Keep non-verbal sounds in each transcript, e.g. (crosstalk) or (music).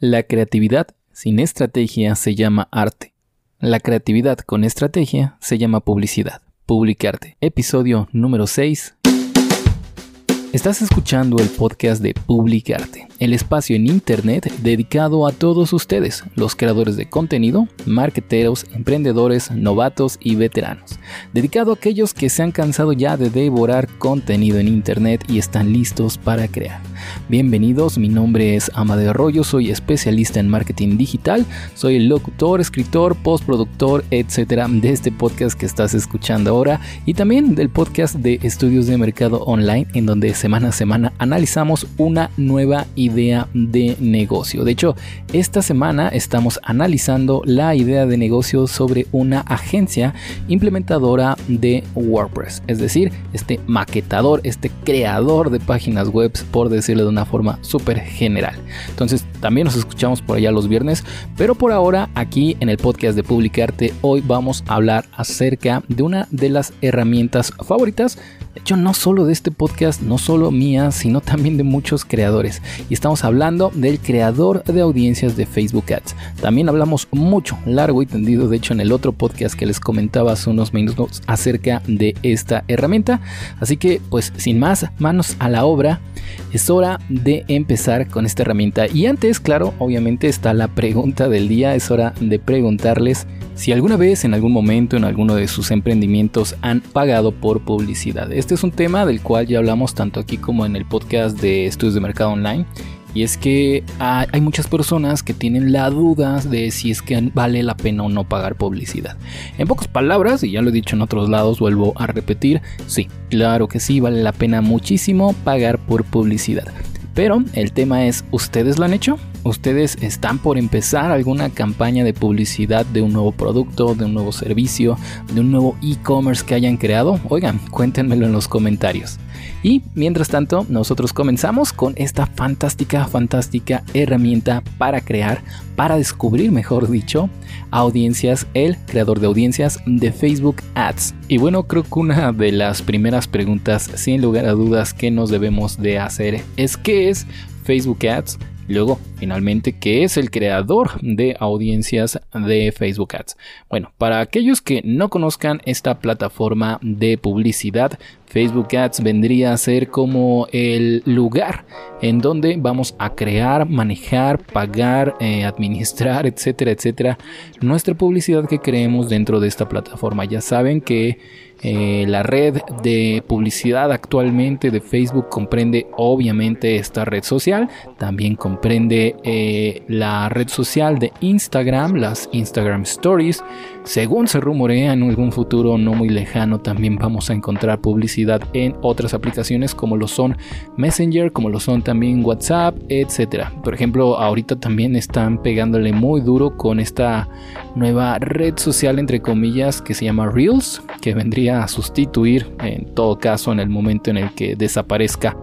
La creatividad sin estrategia se llama arte. La creatividad con estrategia se llama publicidad. Publicarte. Episodio número 6. Estás escuchando el podcast de Publicarte, el espacio en Internet dedicado a todos ustedes, los creadores de contenido, marqueteros, emprendedores, novatos y veteranos. Dedicado a aquellos que se han cansado ya de devorar contenido en Internet y están listos para crear. Bienvenidos, mi nombre es Amadeo Arroyo, soy especialista en marketing digital, soy el locutor, escritor, postproductor, etcétera, de este podcast que estás escuchando ahora y también del podcast de estudios de mercado online, en donde semana a semana analizamos una nueva idea de negocio. De hecho, esta semana estamos analizando la idea de negocio sobre una agencia implementadora de WordPress, es decir, este maquetador, este creador de páginas web, por decir de una forma súper general. Entonces también nos escuchamos por allá los viernes, pero por ahora aquí en el podcast de Publicarte hoy vamos a hablar acerca de una de las herramientas favoritas de hecho, no solo de este podcast, no solo mía, sino también de muchos creadores. Y estamos hablando del creador de audiencias de Facebook Ads. También hablamos mucho, largo y tendido, de hecho, en el otro podcast que les comentaba hace unos minutos acerca de esta herramienta. Así que, pues, sin más, manos a la obra. Es hora de empezar con esta herramienta. Y antes, claro, obviamente está la pregunta del día. Es hora de preguntarles si alguna vez, en algún momento, en alguno de sus emprendimientos han pagado por publicidad. Este es un tema del cual ya hablamos tanto aquí como en el podcast de estudios de mercado online. Y es que hay muchas personas que tienen la duda de si es que vale la pena o no pagar publicidad. En pocas palabras, y ya lo he dicho en otros lados, vuelvo a repetir, sí, claro que sí, vale la pena muchísimo pagar por publicidad. Pero el tema es, ¿ustedes lo han hecho? ¿Ustedes están por empezar alguna campaña de publicidad de un nuevo producto, de un nuevo servicio, de un nuevo e-commerce que hayan creado? Oigan, cuéntenmelo en los comentarios. Y mientras tanto, nosotros comenzamos con esta fantástica, fantástica herramienta para crear, para descubrir, mejor dicho, audiencias, el creador de audiencias de Facebook Ads. Y bueno, creo que una de las primeras preguntas, sin lugar a dudas, que nos debemos de hacer es ¿qué es Facebook Ads? Luego, finalmente, ¿qué es el creador de audiencias de Facebook Ads? Bueno, para aquellos que no conozcan esta plataforma de publicidad, Facebook Ads vendría a ser como el lugar en donde vamos a crear, manejar, pagar, eh, administrar, etcétera, etcétera, nuestra publicidad que creemos dentro de esta plataforma. Ya saben que eh, la red de publicidad actualmente de Facebook comprende obviamente esta red social, también comprende eh, la red social de Instagram, las Instagram Stories. Según se rumorea en algún futuro no muy lejano también vamos a encontrar publicidad en otras aplicaciones como lo son Messenger, como lo son también WhatsApp, etcétera. Por ejemplo, ahorita también están pegándole muy duro con esta nueva red social entre comillas que se llama Reels, que vendría a sustituir en todo caso en el momento en el que desaparezca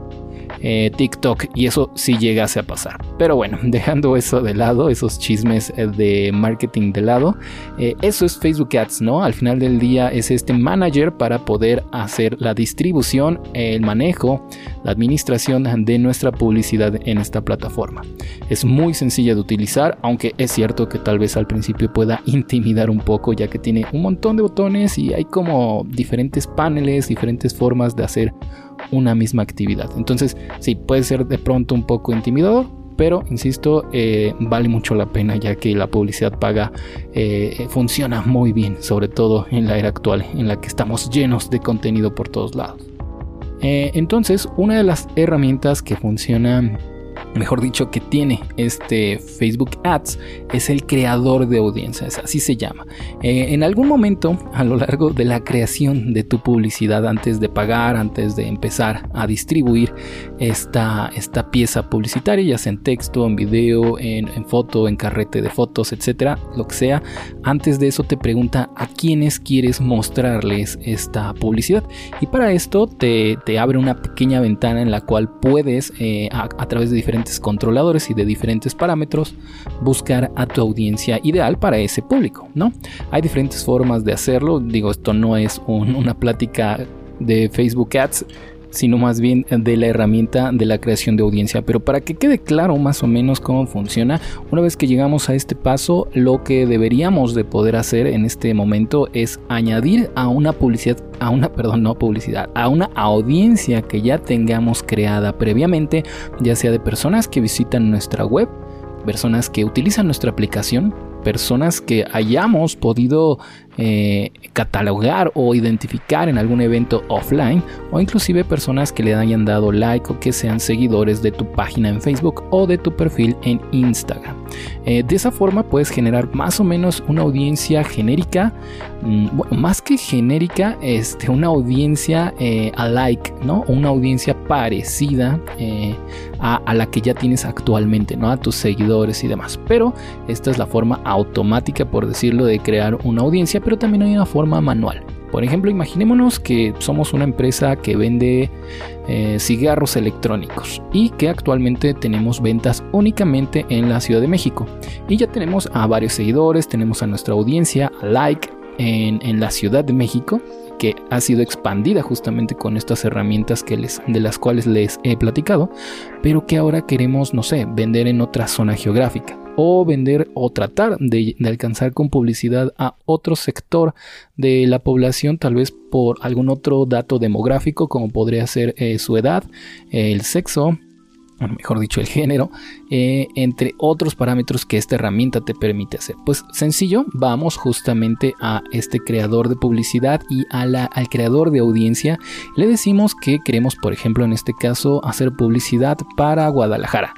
eh, TikTok y eso sí llegase a pasar. Pero bueno, (laughs) dejando eso de lado, esos chismes eh, de marketing de lado, eh, eso es Facebook Ads, ¿no? Al final del día es este manager para poder hacer la distribución, el manejo, la administración de nuestra publicidad en esta plataforma. Es muy sencilla de utilizar, aunque es cierto que tal vez al principio pueda (laughs) intimidar un poco ya que tiene un montón de botones y hay como diferentes paneles, diferentes formas de hacer una misma actividad. Entonces, sí, puede ser de pronto un poco intimidador, pero insisto, eh, vale mucho la pena ya que la publicidad paga eh, funciona muy bien, sobre todo en la era actual en la que estamos llenos de contenido por todos lados. Eh, entonces, una de las herramientas que funciona mejor dicho, que tiene este Facebook Ads es el creador de audiencias, así se llama. Eh, en algún momento a lo largo de la creación de tu publicidad, antes de pagar, antes de empezar a distribuir esta, esta pieza publicitaria, ya sea en texto, en video, en, foto, en carrete de fotos, etcétera, lo que sea, antes de eso te pregunta a quiénes quieres mostrarles esta publicidad. Y para esto te, abre una pequeña ventana en la cual puedes, eh, a través de diferentes controladores y de diferentes parámetros buscar a tu audiencia ideal para ese público, ¿no? Hay diferentes formas de hacerlo, digo, esto no es una plática de Facebook Ads, sino más bien de la herramienta de la creación de audiencia. Pero para que quede claro más o menos cómo funciona, una vez que llegamos a este paso, lo que deberíamos de poder hacer en este momento es añadir a una publicidad, a una, perdón, no publicidad, a una audiencia que ya tengamos creada previamente, ya sea de personas que visitan nuestra web, personas que utilizan nuestra aplicación, personas que hayamos podido eh, catalogar o identificar en algún evento offline o inclusive personas que le hayan dado like o que sean seguidores de tu página en Facebook o de tu perfil en Instagram. Eh, de esa forma puedes generar más o menos una audiencia genérica, mm, más que genérica, este, una audiencia eh, alike, ¿no? Una audiencia parecida a, a, la que ya tienes actualmente, ¿no? A tus seguidores y demás. Pero esta es la forma automática, por decirlo, de crear una audiencia pero también hay una forma manual. Por ejemplo, imaginémonos que somos una empresa que vende eh, cigarros electrónicos y que actualmente tenemos ventas únicamente en la Ciudad de México. Y ya tenemos a varios seguidores, tenemos a nuestra audiencia, a like en, en la Ciudad de México que ha sido expandida justamente con estas herramientas que les, de las cuales les he platicado, pero que ahora queremos, no sé, vender en otra zona geográfica o vender o tratar de, alcanzar con publicidad a otro sector de la población, tal vez por algún otro dato demográfico como podría ser eh, su edad, el sexo, mejor dicho, el género, eh, entre otros parámetros que esta herramienta te permite hacer. Pues sencillo, vamos justamente a este creador de publicidad y a la, al creador de audiencia. Le decimos que queremos, por ejemplo, en este caso, hacer publicidad para Guadalajara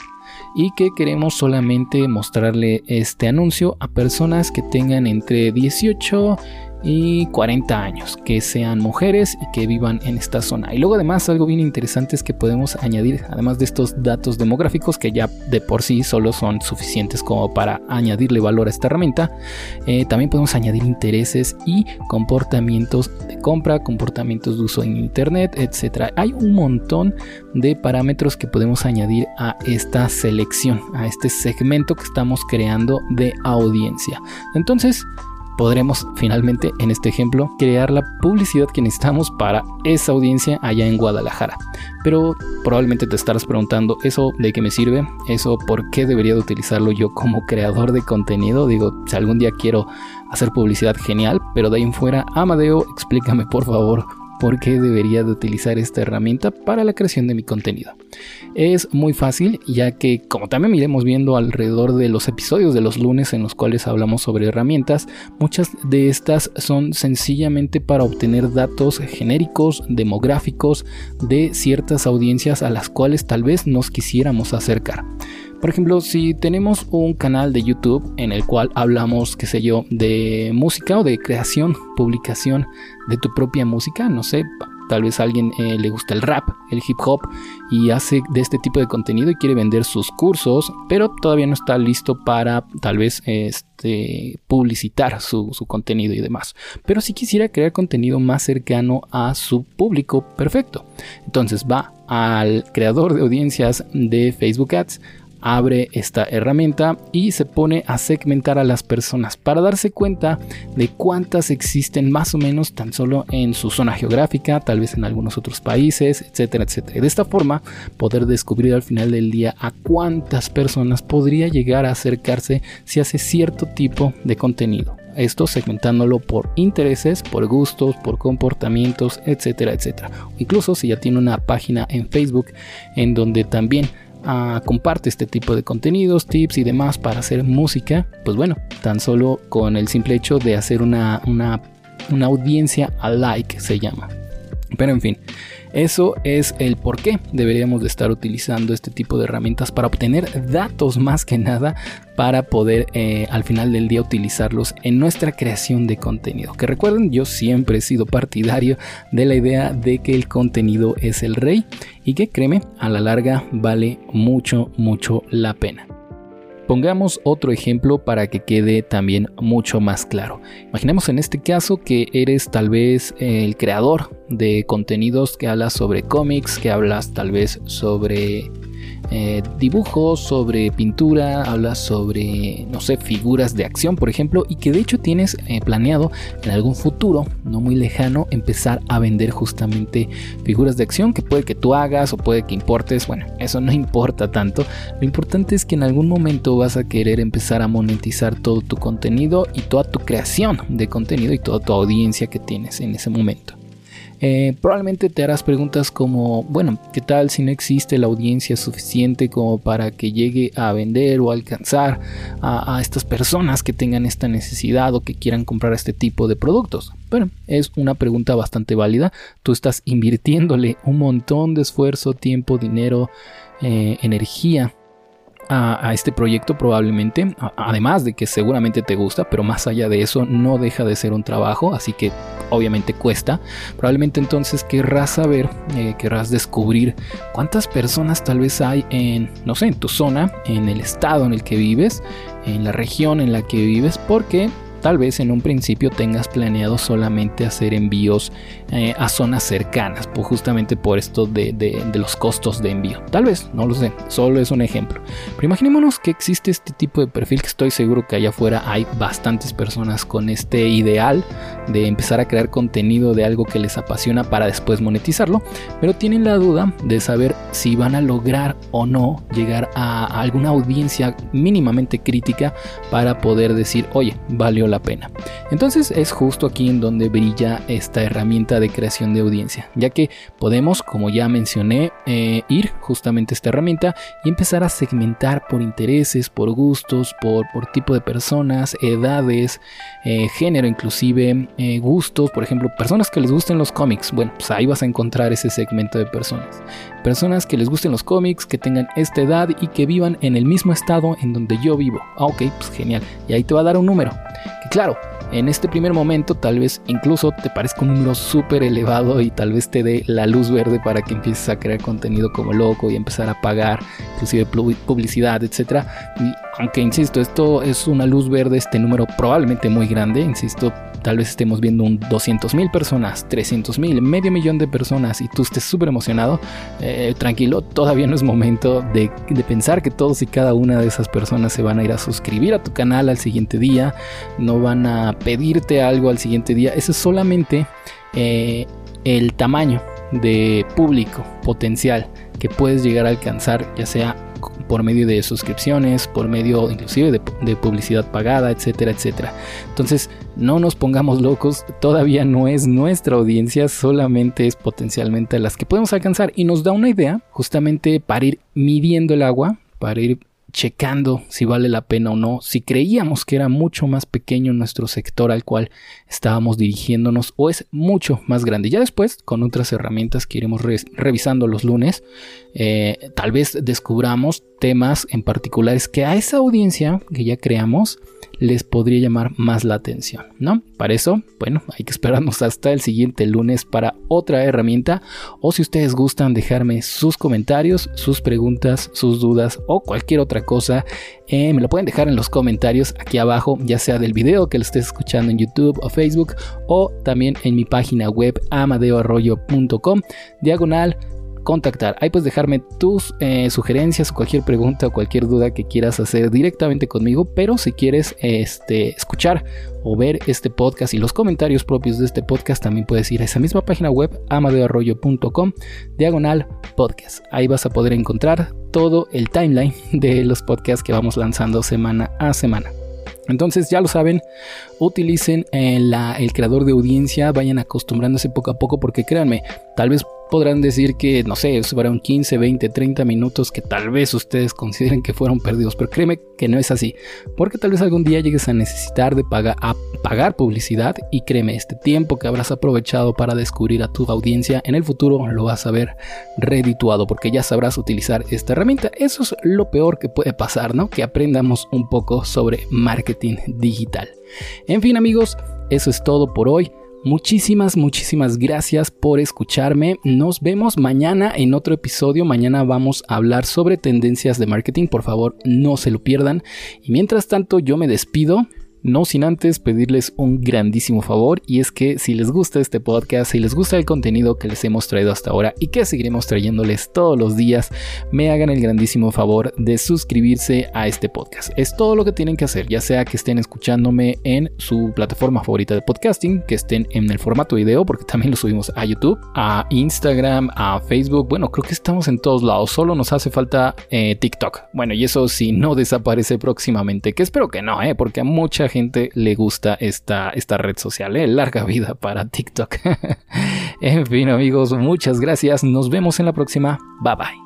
y que queremos solamente mostrarle este anuncio a personas que tengan entre 18 y 40 años, que sean mujeres y que vivan en esta zona. Y luego además algo bien interesante es que podemos añadir, además de estos datos demográficos que ya de por sí solo son suficientes como para añadirle valor a esta herramienta, eh, también podemos añadir intereses y comportamientos de compra, comportamientos de uso en internet, etc. Hay un montón de parámetros que podemos añadir a esta selección, a este segmento que estamos creando de audiencia. Entonces, podremos finalmente en este ejemplo crear la publicidad que necesitamos para esa audiencia allá en Guadalajara. Pero probablemente te estarás preguntando, ¿eso de qué me sirve? ¿Eso por qué debería de utilizarlo yo como creador de contenido? Digo, si algún día quiero hacer publicidad genial, pero de ahí en fuera, Amadeo, explícame por favor por qué debería de utilizar esta herramienta para la creación de mi contenido. Es muy fácil ya que como también iremos viendo alrededor de los episodios de los lunes en los cuales hablamos sobre herramientas, muchas de estas son sencillamente para obtener datos genéricos, demográficos de ciertas audiencias a las cuales tal vez nos quisiéramos acercar. Por ejemplo, si tenemos un canal de YouTube en el cual hablamos, qué sé yo, de música o de creación, publicación de tu propia música, no sé, tal vez a alguien eh, le gusta el rap, el hip hop y hace de este tipo de contenido y quiere vender sus cursos, pero todavía no está listo para tal vez este, publicitar su, su contenido y demás. Pero si quisiera crear contenido más cercano a su público, perfecto. Entonces va al creador de audiencias de Facebook Ads, abre esta herramienta y se pone a segmentar a las personas para darse cuenta de cuántas existen más o menos tan solo en su zona geográfica, tal vez en algunos otros países, etcétera, etcétera. De esta forma poder descubrir al final del día a cuántas personas podría llegar a acercarse si hace cierto tipo de contenido. Esto segmentándolo por intereses, por gustos, por comportamientos, etcétera, etcétera. Incluso si ya tiene una página en Facebook en donde también comparte este tipo de contenidos, tips y demás para hacer música, pues bueno, tan solo con el simple hecho de hacer una, una, una audiencia alike se llama. Pero en fin, eso es el por qué deberíamos de estar utilizando este tipo de herramientas para obtener datos más que nada para poder eh, al final del día utilizarlos en nuestra creación de contenido. Que recuerden, yo siempre he sido partidario de la idea de que el contenido es el rey y que créeme, a la larga vale mucho, mucho la pena. Pongamos otro ejemplo para que quede también mucho más claro. Imaginemos en este caso que eres tal vez el creador de contenidos que hablas sobre cómics, que hablas tal vez sobre eh, dibujos, sobre pintura, hablas sobre, no sé, figuras de acción, por ejemplo, y que de hecho tienes eh, planeado en algún futuro, no muy lejano, empezar a vender justamente figuras de acción que puede que tú hagas o puede que importes. Bueno, eso no (laughs) importa tanto. Lo importante es que en algún momento vas a querer empezar a monetizar todo tu contenido y toda tu creación de contenido y toda tu audiencia que tienes en ese momento. Eh, probablemente te harás preguntas como, bueno, ¿qué tal si no existe la audiencia suficiente como para que llegue a vender o alcanzar a, estas personas que tengan esta necesidad o que quieran comprar este tipo de productos? Bueno, es una pregunta bastante válida. Tú estás invirtiéndole un montón de esfuerzo, tiempo, dinero, eh, energía a, este proyecto probablemente, además de que seguramente te gusta, pero más allá de eso no deja de ser un trabajo, así que obviamente cuesta. Probablemente entonces querrás saber, eh, querrás descubrir cuántas personas tal vez hay en, no sé, en tu zona, en el estado en el que vives, en la región en la que vives, porque Tal vez en un principio tengas planeado solamente hacer envíos eh, a zonas cercanas, pues justamente por esto de, los costos de envío. Tal vez, no lo sé, solo es un ejemplo. Pero imaginémonos que existe este tipo de perfil que estoy seguro que allá afuera hay bastantes personas con este ideal de empezar a crear contenido de algo que les apasiona para después monetizarlo, pero tienen la duda de saber si van a lograr o no llegar a alguna audiencia mínimamente crítica para poder decir, oye, valió la pena. Entonces es justo aquí en donde brilla esta herramienta de creación de audiencia, ya que podemos, como ya mencioné, eh, ir justamente a esta herramienta y empezar a segmentar por intereses, por gustos, por, por tipo de personas, edades, eh, género inclusive, eh, gustos, por ejemplo, personas que les gusten los cómics, bueno, pues ahí vas a encontrar ese segmento de personas. Personas que les gusten los cómics, que tengan esta edad y que vivan en el mismo estado en donde yo vivo. Ah, ok, pues genial. Y ahí te va a dar un número. Que claro, en este primer momento tal vez incluso te parezca un número súper elevado y tal vez te dé la luz verde para que empieces a crear contenido como loco y empezar a pagar inclusive publicidad, etc. Y aunque insisto, esto es una luz verde, este número probablemente muy grande, insisto, tal vez estemos viendo un 200 mil personas, 300 mil, medio millón de personas y tú estés súper emocionado, eh, tranquilo, todavía no es momento de, pensar que todos y cada una de esas personas se van a ir a suscribir a tu canal al siguiente día, no van a pedirte algo al siguiente día, eso es solamente eh, el tamaño de público potencial que puedes llegar a alcanzar, ya sea por medio de suscripciones, por medio inclusive de, publicidad pagada, etcétera, etcétera. Entonces, no nos pongamos locos, todavía no es nuestra audiencia, solamente es potencialmente las que podemos alcanzar y nos da una idea justamente para ir midiendo el agua, para ir checando si vale la pena o no, si creíamos que era mucho más pequeño nuestro sector al cual estábamos dirigiéndonos o es mucho más grande. Ya después, con otras herramientas que iremos revisando los lunes, eh, tal vez descubramos temas en particulares que a esa audiencia que ya creamos les podría llamar más la atención, ¿no? Para eso, bueno, hay que esperarnos hasta el siguiente lunes para otra herramienta o si ustedes gustan dejarme sus comentarios, sus preguntas, sus dudas o cualquier otra cosa, eh, me lo pueden dejar en los comentarios aquí abajo, ya sea del video que lo estés escuchando en YouTube o Facebook o también en mi página web amadeoarroyo.com diagonal contactar. Ahí puedes dejarme tus eh, sugerencias, cualquier pregunta o cualquier duda que quieras hacer directamente conmigo, pero si quieres este, escuchar o ver este podcast y los comentarios propios de este podcast, también puedes ir a esa misma página web, amadeoarroyo.com, diagonal podcast. Ahí vas a poder encontrar todo el timeline de los podcasts que vamos lanzando semana a semana. Entonces ya lo saben, utilicen eh, el creador de audiencia, vayan acostumbrándose poco a poco porque créanme, tal vez podrán decir que, no sé, fueron 15, 20, 30 minutos que tal vez ustedes consideren que fueron perdidos, pero créeme que no es así, porque tal vez algún día llegues a necesitar de pagar, a pagar publicidad y créeme, este tiempo que habrás aprovechado para descubrir a tu audiencia en el futuro lo vas a ver redituado, porque ya sabrás utilizar esta herramienta. Eso es lo peor que puede pasar, ¿no? Que aprendamos un poco sobre marketing digital. En fin amigos, eso es todo por hoy. Muchísimas, muchísimas gracias por escucharme. Nos vemos mañana en otro episodio. Mañana vamos a hablar sobre tendencias de marketing. Por favor, no se lo pierdan. Y mientras tanto, yo me despido. No sin antes pedirles un grandísimo favor y es que si les gusta este podcast, si les gusta el contenido que les hemos traído hasta ahora y que seguiremos trayéndoles todos los días, me hagan el grandísimo favor de suscribirse a este podcast. Es todo lo que tienen que hacer, ya sea que estén escuchándome en su plataforma favorita de podcasting, que estén en el formato video, porque también lo subimos a YouTube, a Instagram, a Facebook. Bueno, creo que estamos en todos lados, solo nos hace falta eh, TikTok. Bueno, y eso si no desaparece próximamente, que espero que no, ¿eh? porque a mucha gente le gusta esta, esta red social. ¿eh? Larga vida para TikTok. (laughs) en fin, amigos, muchas gracias. Nos vemos en la próxima. Bye bye.